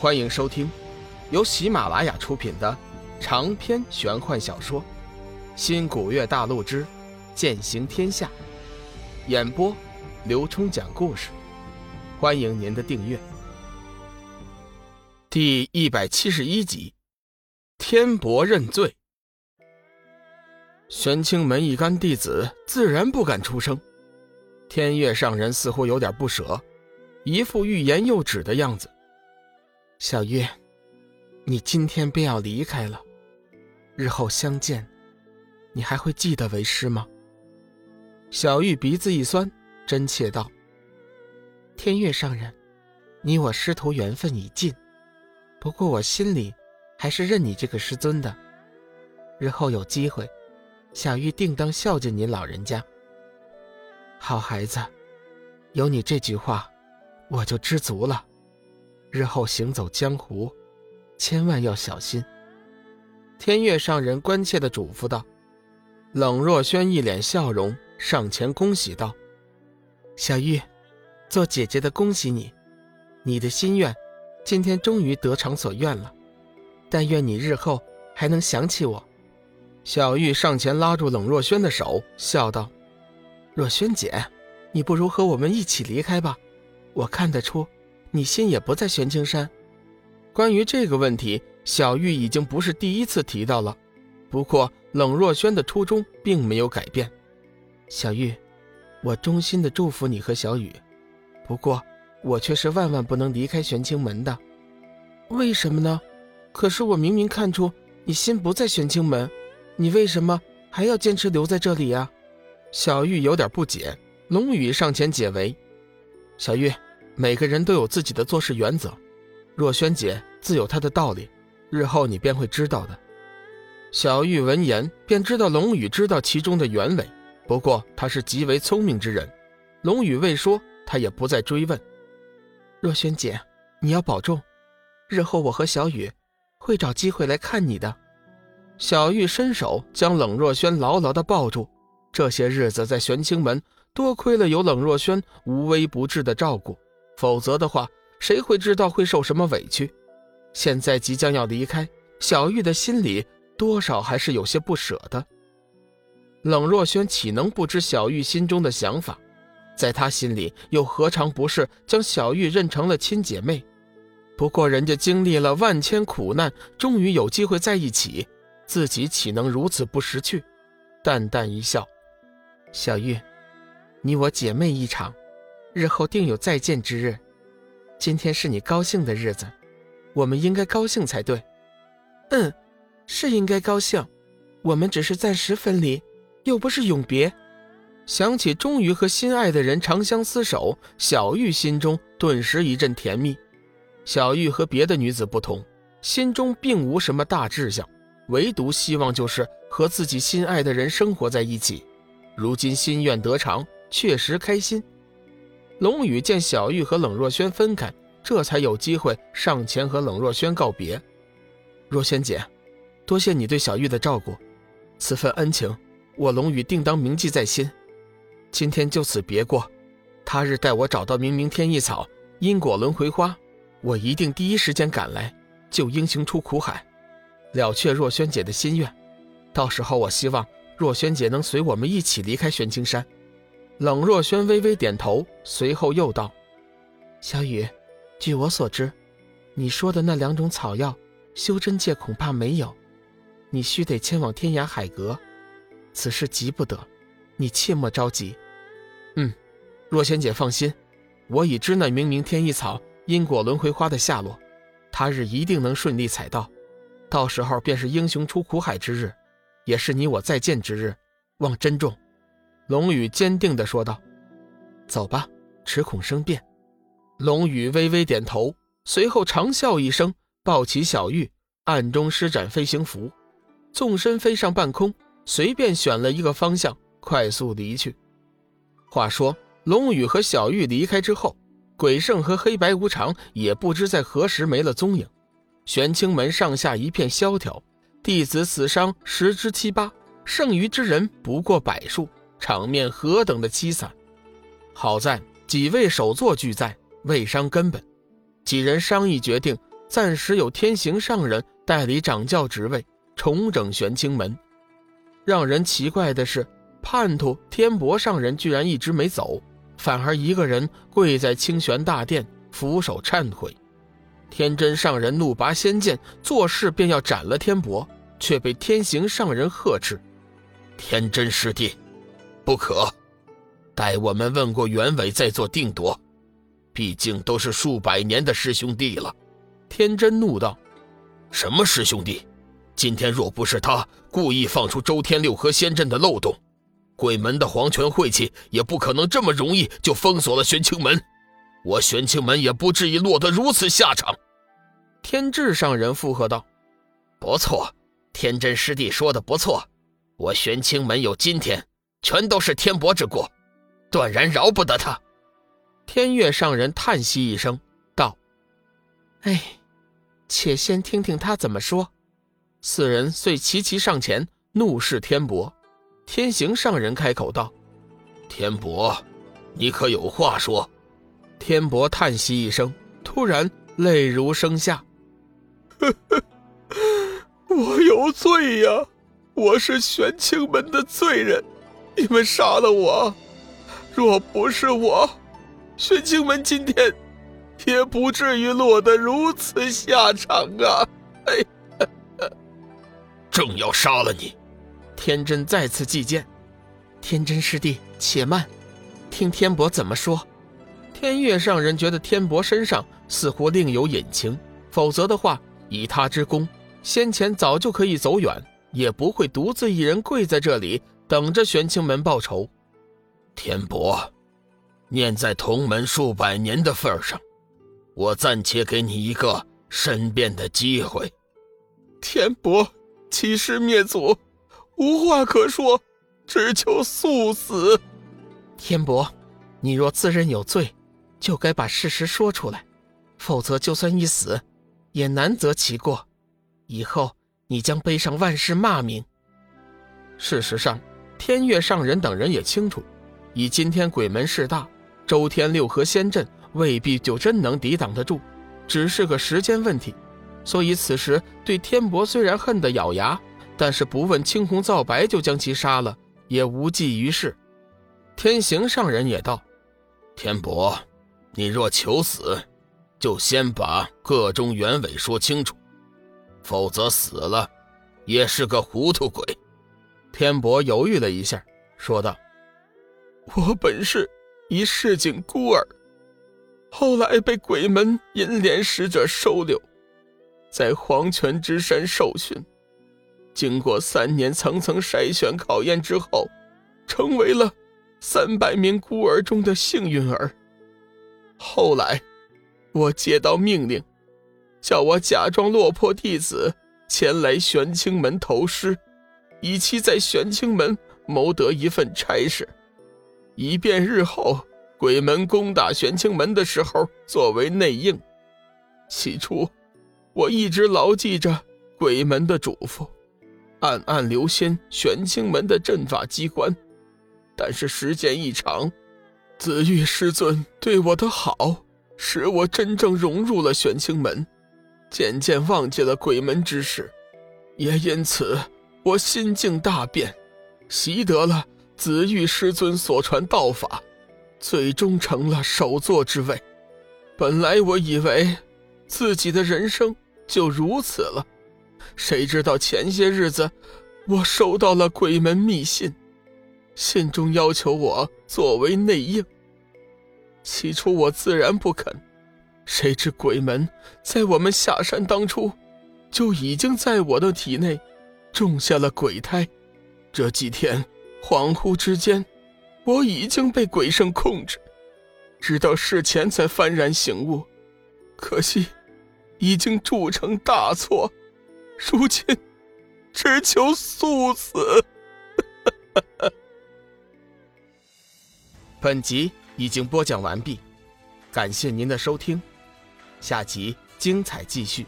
欢迎收听由喜马拉雅出品的长篇玄幻小说《新古月大陆之剑行天下》，演播刘冲讲故事。欢迎您的订阅。第一百七十一集，天伯认罪。玄清门一干弟子自然不敢出声。天月上人似乎有点不舍，一副欲言又止的样子。小玉，你今天便要离开了，日后相见，你还会记得为师吗？小玉鼻子一酸，真切道：“天月上人，你我师徒缘分已尽，不过我心里还是认你这个师尊的。日后有机会，小玉定当孝敬您老人家。”好孩子，有你这句话，我就知足了。日后行走江湖，千万要小心。天月上人关切的嘱咐道。冷若轩一脸笑容，上前恭喜道：“小玉，做姐姐的恭喜你，你的心愿今天终于得偿所愿了。但愿你日后还能想起我。”小玉上前拉住冷若轩的手，笑道。若萱姐，你不如和我们一起离开吧。我看得出，你心也不在玄青山。关于这个问题，小玉已经不是第一次提到了。不过冷若萱的初衷并没有改变。小玉，我衷心的祝福你和小雨。不过我却是万万不能离开玄清门的。为什么呢？可是我明明看出你心不在玄清门，你为什么还要坚持留在这里呀？小玉有点不解，龙宇上前解围：“小玉，每个人都有自己的做事原则，若萱姐自有她的道理，日后你便会知道的。”小玉闻言便知道龙宇知道其中的原委，不过他是极为聪明之人，龙宇未说，他也不再追问。若萱姐，你要保重，日后我和小雨会找机会来看你的。小玉伸手将冷若萱牢牢地抱住。这些日子在玄清门，多亏了有冷若萱无微不至的照顾，否则的话，谁会知道会受什么委屈？现在即将要离开，小玉的心里多少还是有些不舍的。冷若萱岂能不知小玉心中的想法？在他心里，又何尝不是将小玉认成了亲姐妹？不过人家经历了万千苦难，终于有机会在一起，自己岂能如此不识趣？淡淡一笑。小玉，你我姐妹一场，日后定有再见之日。今天是你高兴的日子，我们应该高兴才对。嗯，是应该高兴。我们只是暂时分离，又不是永别。想起终于和心爱的人长相厮守，小玉心中顿时一阵甜蜜。小玉和别的女子不同，心中并无什么大志向，唯独希望就是和自己心爱的人生活在一起。如今心愿得偿，确实开心。龙宇见小玉和冷若萱分开，这才有机会上前和冷若萱告别。若萱姐，多谢你对小玉的照顾，此份恩情，我龙宇定当铭记在心。今天就此别过，他日待我找到明明天意草、因果轮回花，我一定第一时间赶来救英雄出苦海，了却若萱姐的心愿。到时候，我希望。若萱姐能随我们一起离开玄青山，冷若萱微微点头，随后又道：“小雨，据我所知，你说的那两种草药，修真界恐怕没有，你须得前往天涯海阁，此事急不得，你切莫着急。”“嗯，若仙姐放心，我已知那明明天意草、因果轮回花的下落，他日一定能顺利采到，到时候便是英雄出苦海之日。”也是你我再见之日，望珍重。”龙宇坚定地说道。“走吧，只恐生变。”龙宇微微点头，随后长笑一声，抱起小玉，暗中施展飞行符，纵身飞上半空，随便选了一个方向，快速离去。话说，龙宇和小玉离开之后，鬼圣和黑白无常也不知在何时没了踪影，玄清门上下一片萧条。弟子死伤十之七八，剩余之人不过百数，场面何等的凄惨！好在几位首座俱在，未伤根本。几人商议决定，暂时由天行上人代理掌教职位，重整玄清门。让人奇怪的是，叛徒天博上人居然一直没走，反而一个人跪在清玄大殿，俯首忏悔。天真上人怒拔仙剑，作势便要斩了天博，却被天行上人呵斥：“天真师弟，不可！待我们问过原委再做定夺。毕竟都是数百年的师兄弟了。”天真怒道：“什么师兄弟？今天若不是他故意放出周天六合仙阵的漏洞，鬼门的黄泉晦气也不可能这么容易就封锁了玄清门。”我玄清门也不至于落得如此下场。天智上人附和道：“不错，天真师弟说的不错。我玄清门有今天，全都是天伯之过，断然饶不得他。”天月上人叹息一声道：“哎，且先听听他怎么说。”四人遂齐齐上前怒视天伯。天行上人开口道：“天伯，你可有话说？”天伯叹息一声，突然泪如声下：“我有罪呀！我是玄清门的罪人，你们杀了我。若不是我，玄清门今天也不至于落得如此下场啊！”哎，正要杀了你，天真再次祭剑。天真师弟，且慢，听天伯怎么说。天月上人觉得天伯身上似乎另有隐情，否则的话，以他之功，先前早就可以走远，也不会独自一人跪在这里等着玄清门报仇。天伯，念在同门数百年的份上，我暂且给你一个申辩的机会。天伯，欺师灭祖，无话可说，只求速死。天伯，你若自认有罪。就该把事实说出来，否则就算一死，也难择其过。以后你将背上万世骂名。事实上，天月上人等人也清楚，以今天鬼门势大，周天六合仙阵未必就真能抵挡得住，只是个时间问题。所以此时对天博虽然恨得咬牙，但是不问青红皂白就将其杀了，也无济于事。天行上人也道：“天博。”你若求死，就先把个中原委说清楚，否则死了也是个糊涂鬼。天伯犹豫了一下，说道：“我本是一市井孤儿，后来被鬼门银莲使者收留，在黄泉之山受训，经过三年层层筛选考验之后，成为了三百名孤儿中的幸运儿。”后来，我接到命令，叫我假装落魄弟子前来玄清门投师，以期在玄清门谋得一份差事，以便日后鬼门攻打玄清门的时候作为内应。起初，我一直牢记着鬼门的嘱咐，暗暗留心玄清门的阵法机关，但是时间一长。紫玉师尊对我的好，使我真正融入了玄清门，渐渐忘记了鬼门之事，也因此我心境大变，习得了紫玉师尊所传道法，最终成了首座之位。本来我以为自己的人生就如此了，谁知道前些日子我收到了鬼门密信。信中要求我作为内应，起初我自然不肯，谁知鬼门在我们下山当初，就已经在我的体内种下了鬼胎。这几天恍惚之间，我已经被鬼圣控制，直到事前才幡然醒悟，可惜已经铸成大错，如今只求速死。本集已经播讲完毕，感谢您的收听，下集精彩继续。